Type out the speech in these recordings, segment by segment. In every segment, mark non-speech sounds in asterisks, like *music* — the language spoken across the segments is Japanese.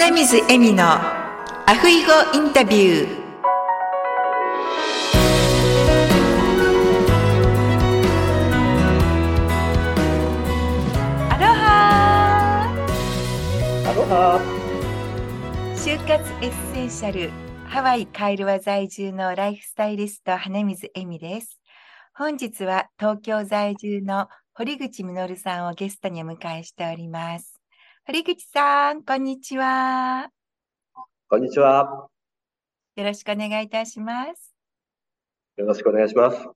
花水恵美のアフイゴインタビュー。アロハ。アロハ。就活エッセンシャルハワイカイルワ在住のライフスタイリスト花水恵美です。本日は東京在住の堀口実さんをゲストにお迎えしております堀口さんこんにちはこんにちは。よろしくお願いいたしますよろしくお願いします。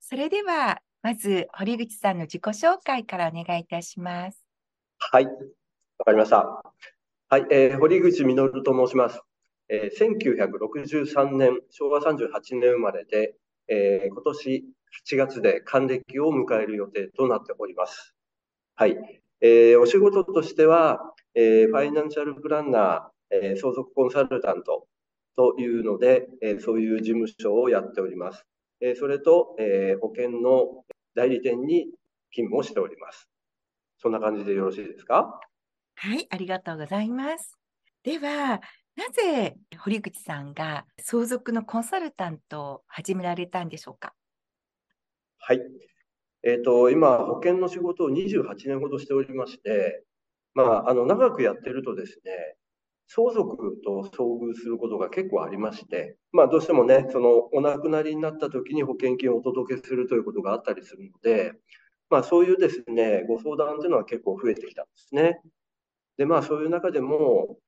それではまず堀口さんの自己紹介からお願いいたしますはい。わかりました。はい。えー堀口実と申します。えー1963年、昭和38年生まれで、えー今年8月で還暦を迎える予定となっております。はい。えーお仕事としては、えーファイナンシャルプランナー、えー相続コンサルタントというので、えーそういう事務所をやっております。えーそれと、えー保険の代理店に勤務をしております。そんな感じでよろしいですか？はいありがとうございますではなぜ堀口さんが相続のコンサルタントを始められたんでしょうか？はい。えっ、と、今、保険の仕事を28年ほどしておりまして、まあ、あの、長くやってるとですね、相続と遭遇することが結構ありまして、まあ、どうしてもね、その、お亡くなりになった時に保険金をお届けするということがあったりするので、まあ、そういうですね、ご相談というのは結構増えてきたんですね。で、まあ、そういう中でも、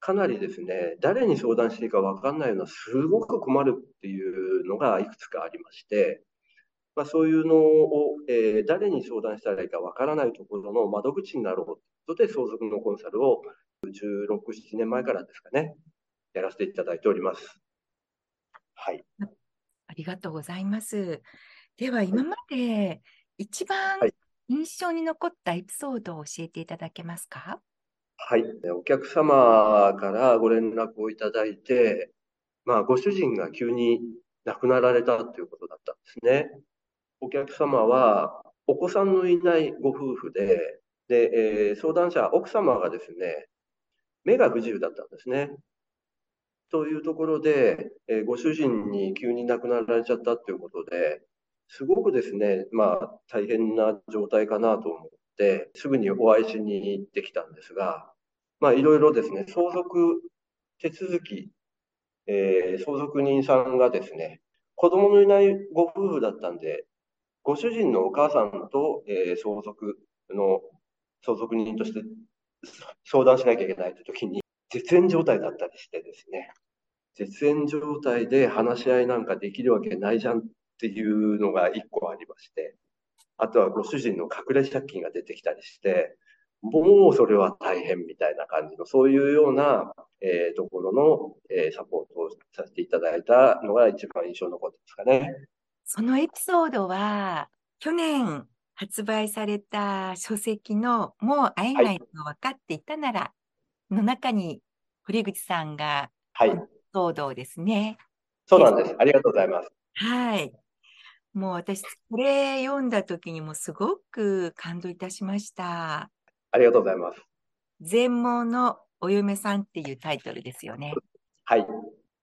かなりですね、誰に相談していいか分かんないような、すごく困るっていうのがいくつかありまして、まあ、そういうのを、えー誰に相談したらいいかわからないところの窓口になろうということで、相続のコンサルを16、7年前からですかね、やらせていただいております。はい。ありがとうございます。では、今まで一番はい印象に残ったエピソードを教えていただけますか？はい。でお客様からご連絡をいただいて、まあ、ご主人が急に亡くなられたということだったんですね。お客様は、お子さんのいないご夫婦で、で、えー相談者、奥様がですね、目が不自由だったんですね。というところで、えーご主人に急に亡くなられちゃったということで、すごくですね、まあ、大変な状態かなと思って、すぐにお会いしに行ってきたんですが、まあ、いろいろですね、相続手続き、えー相続人さんがですね、子供のいないご夫婦だったんで、ご主人のお母さんと、えー相続の相続人として相談しなきゃいけないという時に、絶縁状態だったりしてですね、絶縁状態で話し合いなんかできるわけないじゃんっていうのが一個ありまして、あとはご主人の隠れ借金が出てきたりして、もうそれは大変みたいな感じの、そういうような、えーところの、えーサポートをさせていただいたのが一番印象に残ってますかね。そのエピソードは、去年発売された書籍のもう会えないの分かっていたなら、の中に堀口さんがはい。エピソードをですね、そうなんです。ありがとうございます。はい。もう私、これ読んだ時にもすごく感動いたしました。ありがとうございます。全盲のお嫁さんっていうタイトルですよね。はい。い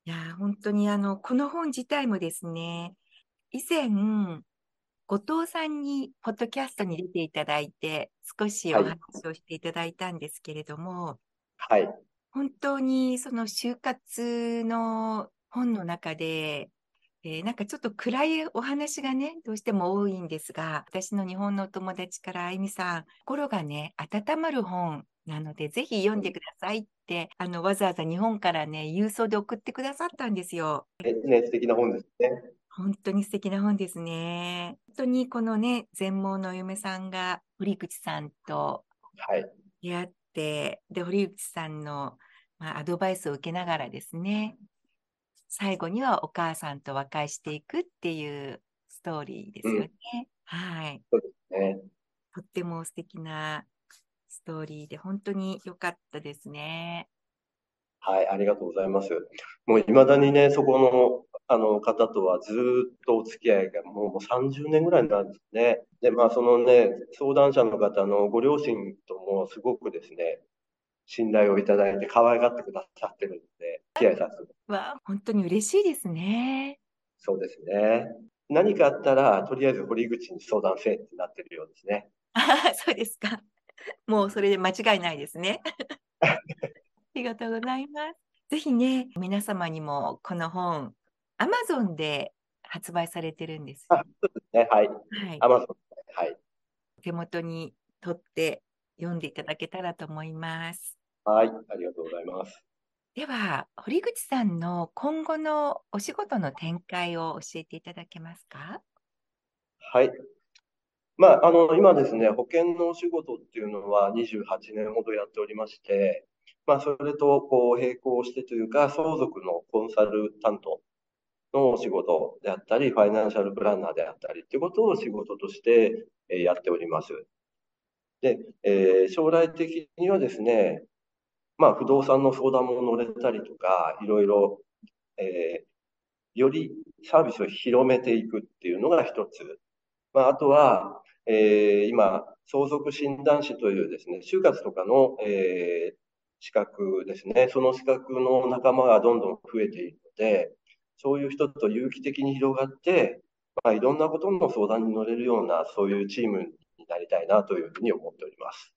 やー、本当にあの、この本自体もですね、以前、後藤さんにポッドキャストに出ていただいて、少しおはい話をしていただいたんですけれども、はい。本当にその就活の本の中で、えーなんかちょっと暗いお話がね、どうしても多いんですが、私の日本のお友達から、あゆみさん、心がね、温まる本なので、ぜひ読んでくださいって、あの、わざわざ日本からね、郵送で送ってくださったんですよ。ね、ね素敵な本ですね。本当に素敵な本ですね。本当にこのね、全盲のお嫁さんが堀口さんとはい。出会って、で、堀内さんの、まあ、アドバイスを受けながらですね、最後にはお母さんと和解していくっていうストーリーですよね。はい。ね。とっても素敵なストーリーで、本当に良かったですね。はい。ありがとうございます。もう未だにね、そこの、あの方とはずーっとお付き合いがもうもう30年ぐらいなんですね。で、まあそのね、相談者の方のご両親ともすごくですね、信頼をいただいて可愛がってくださってるんで、気合させてわ本当に嬉しいですね。そうですね。何かあったら、とりあえず堀口に相談せえってなってるようですね。あ *laughs* そうですか。もうそれで間違いないですね。*laughs* ありがとうございます。ぜひね、皆様にもこの本、アマゾンで発売されてるんです。あそうですね。はい。はいア。マゾン。はい。手元に取って読んでいただけたらと思います。はい。ありがとうございます。では、堀口さんの今後のお仕事の展開を教えていただけますか？はい。まあ、あの、今ですね、保険のお仕事っていうのは28年ほどやっておりまして、まあ、それとこう並行してというか、相続のコンサル担当の仕事であったり、ファイナンシャルプランナーであったりっていうことを仕事としてやっております。で、えー将来的にはですね、まあ、不動産の相談も乗れたりとか、いろいろ、えーよりサービスを広めていくっていうのが一つ。まあ、あとは、えー今、相続診断士というですね、就活とかの、えー資格ですね、その資格の仲間がどんどん増えているので、そういう人と有機的に広がって、まあ、いろんなことの相談に乗れるような、そういうチームになりたいなというふうに思っております。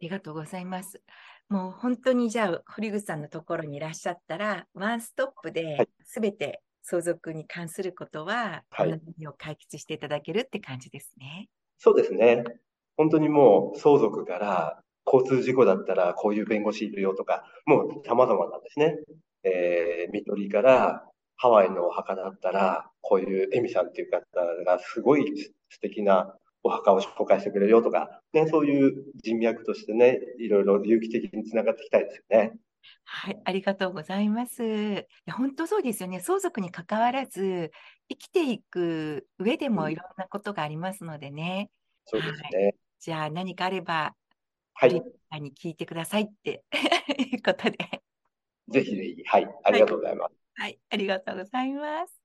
ありがとうございます。もう本当にじゃあ、堀口さんのところにいらっしゃったら、ワンストップはでいすべて相続に関することは、はいを解決していただけるって感じですね。そうですね。本当にもう相続から交通事故だったらこういう弁護士いるよとか、もう様々なんですね。えー、見取りからハワイのお墓だったら、こういうエミさんっていう方がすごい素敵なお墓を紹介してくれるよとか、ね、そういう人脈としてね、いろいろ有機的につながっていきたいですよね。はい、ありがとうございます。いや本当そうですよね。相続に関わらず、生きていく上でもいろんなことがありますのでね。そうですね。じゃあ何かあれば、はい。に聞いてくださいって *laughs* いうことで。ぜひぜひ。はい。ありがとうございます。はい、ありがとうございます。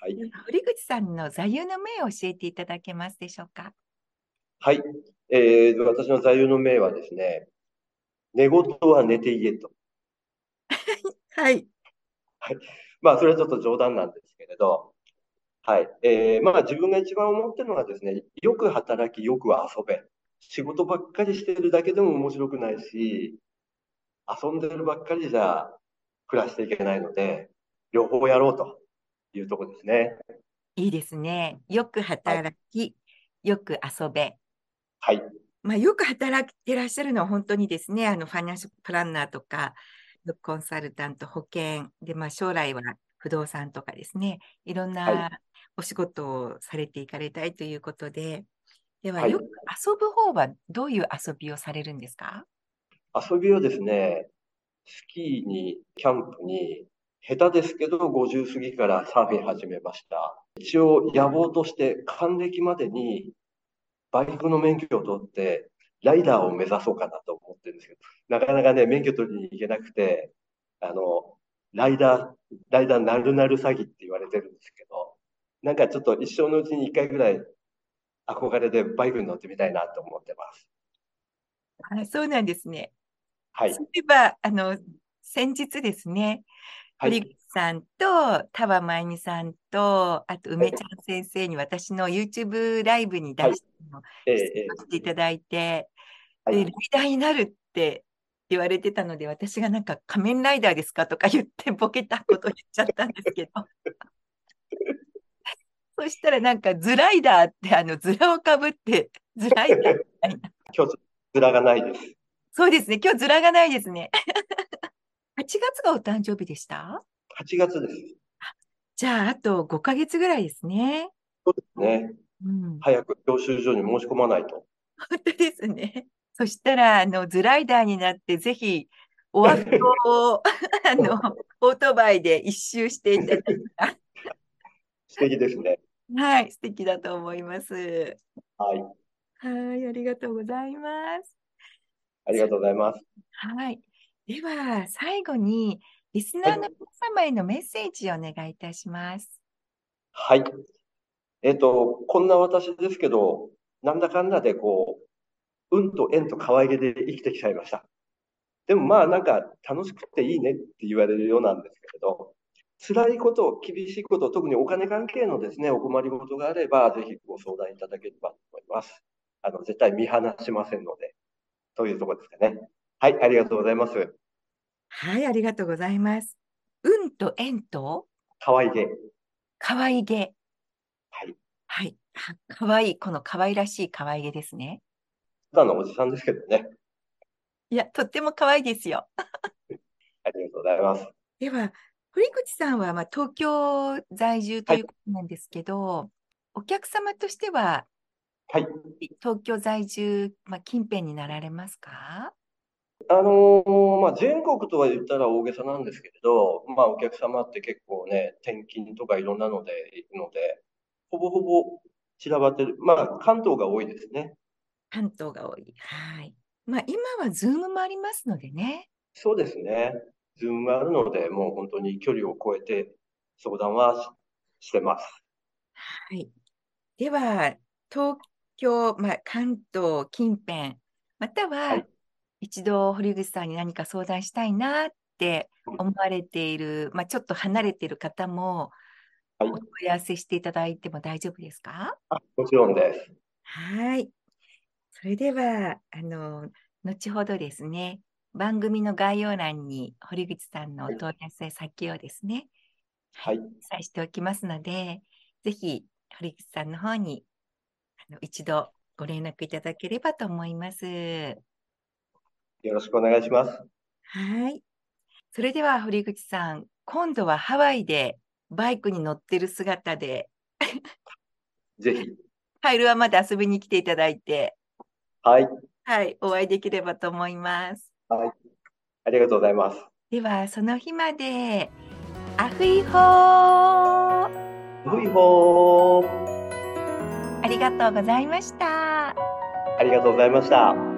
はい。堀口さんの座右の銘を教えていただけますでしょうか？はい。えー、私の座右の銘はですね、寝言は寝て言えと。*laughs* はい。まあ、それはちょっと冗談なんですけれど、はい。えー、まあ、自分が一番思ってるのはですね、よく働き、よく遊べ。仕事ばっかりしてるだけでも面白くないし、遊んでるばっかりじゃ暮らしていけないので、両方やろうというところですね。いいですね。よく働き、よく遊べ。はい。まあ、よく働いてらっしゃるのは本当にですね、あの、ファイナンシャルプランナーとか、コンサルタント、保険、で、まあ、将来は不動産とかですね、いろんはなお仕事をされていかれたいということで、では、はいよく遊ぶ方はどういう遊びをされるんですか？遊びはですね、スキーに、キャンプに、下手ですけど50過ぎからサーフィン始めました。一応野望として還暦までにバイクの免許を取ってライダーを目指そうかなと思ってるんですけど、なかなかね、免許取りに行けなくて、あの、ライダー、ライダーなるなる詐欺って言われてるんですけど、なんかちょっと一生のうちに一回ぐらい憧れでバイクに乗ってみたいなと思ってます。あそうなんですね。はい。そういえば、あの、先日ですね、はい。堀口さんと、田場真由美さんと、あと梅ちゃん先生に私の YouTube ライブに出してのええ出していただいて、で、はいライダーになるって言われてたので、私がなんか仮面ライダーですかとか言ってボケたこと言っちゃったんですけど。*laughs* そしたらなんかズライダーってあのズラをかぶってズライダーみたいな。*laughs* 今日、ズラがないです。そうですね。今日ズラがないですね。*laughs* 8月がお誕生日でした？8月です。じゃあ、あと5ヶ月ぐらいですね。そうですね。うん。早く教習所に申し込まないと。本当ですね。そしたら、あの、ズライダーになって、ぜひ、オアフ島を、*laughs* あの、*laughs* オートバイで一周していただいた素敵ですね。ら、はい、素敵だと思います。はい。はい、ありがとうございます。ありがとうございます。はい。では、最後に、リスナーの皆様へのメッセージをお願いいたします。はい。えっと、こんな私ですけど、なんだかんだでこう、運と縁と可愛げで生きてきちゃいました。でもまあなんか楽しくていいねって言われるようなんですけれど、辛いこと、厳しいこと、特にお金関係のですね、お困りごとがあれば、ぜひご相談いただければと思います。あの、絶対見放しませんので、というところですかね。はい、ありがとうございます。はい、ありがとうございます。運と縁と？可愛げ。可愛げ。はい。はい。可愛い、この可愛らしい可愛げですね。ただのおじさんですけどね。いや、とっても可愛いですよ。*laughs* ありがとうございます。では、堀口さんはまあ東京在住ということなんですけど、はい、お客様としては、はい、東京在住、まあ、近辺になられますか？あのー、まあ、全国とは言ったら大げさなんですけれど、まあ、お客様って結構ね、転勤とかいろんなので行くので、ほぼほぼ散らばってる。まあ、関東が多いですね。関東が多い。はい。まあ、今は Zoom もありますのでね。そうですね。 Zoom があるので、もう本当に距離を超えて相談はしてます。はい。では、東京、まあ、関東近辺、または、一度堀口さんに何か相談したいなって思われている、まあ、ちょっと離れている方も、お問い合わせしていただいても大丈夫ですか？もちろんです。はい。それでは、あの、後ほどですね、番組の概要欄に堀口さんのお問い合わせ先をですね、はい。記載しておきますので、ぜひ堀口さんの方に一度ご連絡いただければと思います。よろしくお願いします。はい。それでは堀口さん、今度はハワイでバイクに乗ってる姿で *laughs* ぜひ。ハイルワまで遊びに来ていただいて、はい。はい、お会いできればと思います。はい。ありがとうございます。では、その日まで、アフイホーアフイホーありがとうございました。ありがとうございました。